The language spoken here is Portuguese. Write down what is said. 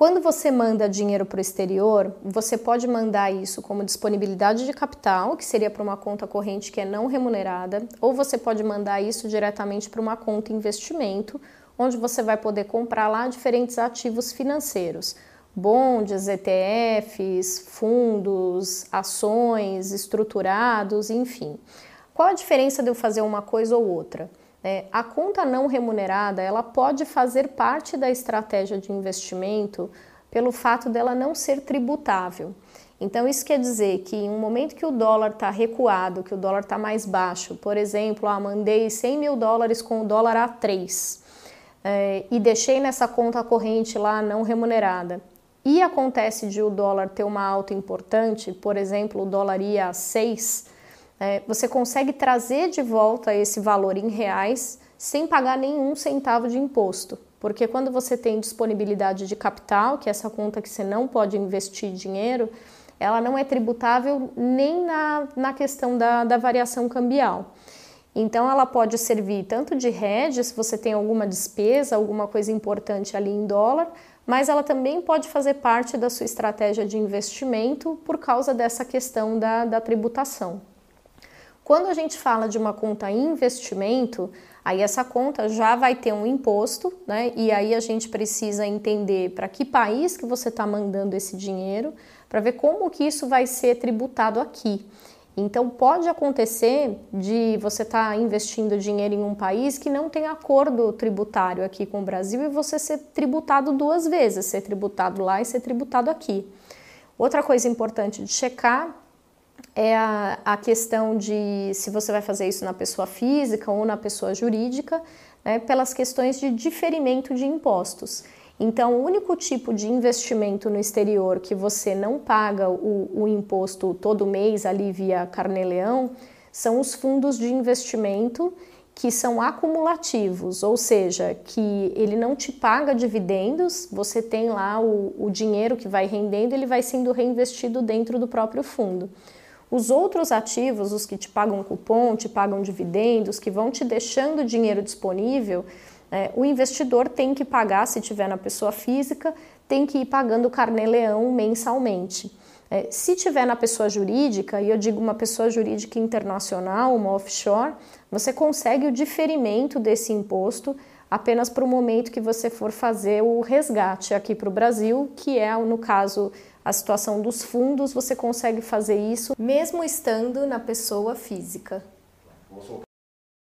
Quando você manda dinheiro para o exterior, você pode mandar isso como disponibilidade de capital, que seria para uma conta corrente que é não remunerada, ou você pode mandar isso diretamente para uma conta investimento, onde você vai poder comprar lá diferentes ativos financeiros, bondes, ETFs, fundos, ações estruturados, enfim. Qual a diferença de eu fazer uma coisa ou outra? É, a conta não remunerada ela pode fazer parte da estratégia de investimento pelo fato dela não ser tributável. Então, isso quer dizer que em um momento que o dólar está recuado, que o dólar está mais baixo, por exemplo, ah, mandei 100 mil dólares com o dólar a 3 é, e deixei nessa conta corrente lá não remunerada, e acontece de o dólar ter uma alta importante, por exemplo, o dólar ia a 6, é, você consegue trazer de volta esse valor em reais sem pagar nenhum centavo de imposto. Porque quando você tem disponibilidade de capital, que é essa conta que você não pode investir dinheiro, ela não é tributável nem na, na questão da, da variação cambial. Então, ela pode servir tanto de hedge, se você tem alguma despesa, alguma coisa importante ali em dólar, mas ela também pode fazer parte da sua estratégia de investimento por causa dessa questão da, da tributação. Quando a gente fala de uma conta investimento, aí essa conta já vai ter um imposto, né? E aí a gente precisa entender para que país que você está mandando esse dinheiro, para ver como que isso vai ser tributado aqui. Então pode acontecer de você estar tá investindo dinheiro em um país que não tem acordo tributário aqui com o Brasil e você ser tributado duas vezes, ser tributado lá e ser tributado aqui. Outra coisa importante de checar é a, a questão de se você vai fazer isso na pessoa física ou na pessoa jurídica, né, pelas questões de diferimento de impostos. Então, o único tipo de investimento no exterior que você não paga o, o imposto todo mês ali via carnê-leão são os fundos de investimento que são acumulativos, ou seja, que ele não te paga dividendos, você tem lá o, o dinheiro que vai rendendo, ele vai sendo reinvestido dentro do próprio fundo. Os outros ativos, os que te pagam cupom, te pagam dividendos, que vão te deixando dinheiro disponível, é, o investidor tem que pagar, se tiver na pessoa física, tem que ir pagando o carnê-leão mensalmente. É, se tiver na pessoa jurídica, e eu digo uma pessoa jurídica internacional, uma offshore, você consegue o diferimento desse imposto apenas para o momento que você for fazer o resgate aqui para o Brasil, que é, no caso, a situação dos fundos, você consegue fazer isso mesmo estando na pessoa física.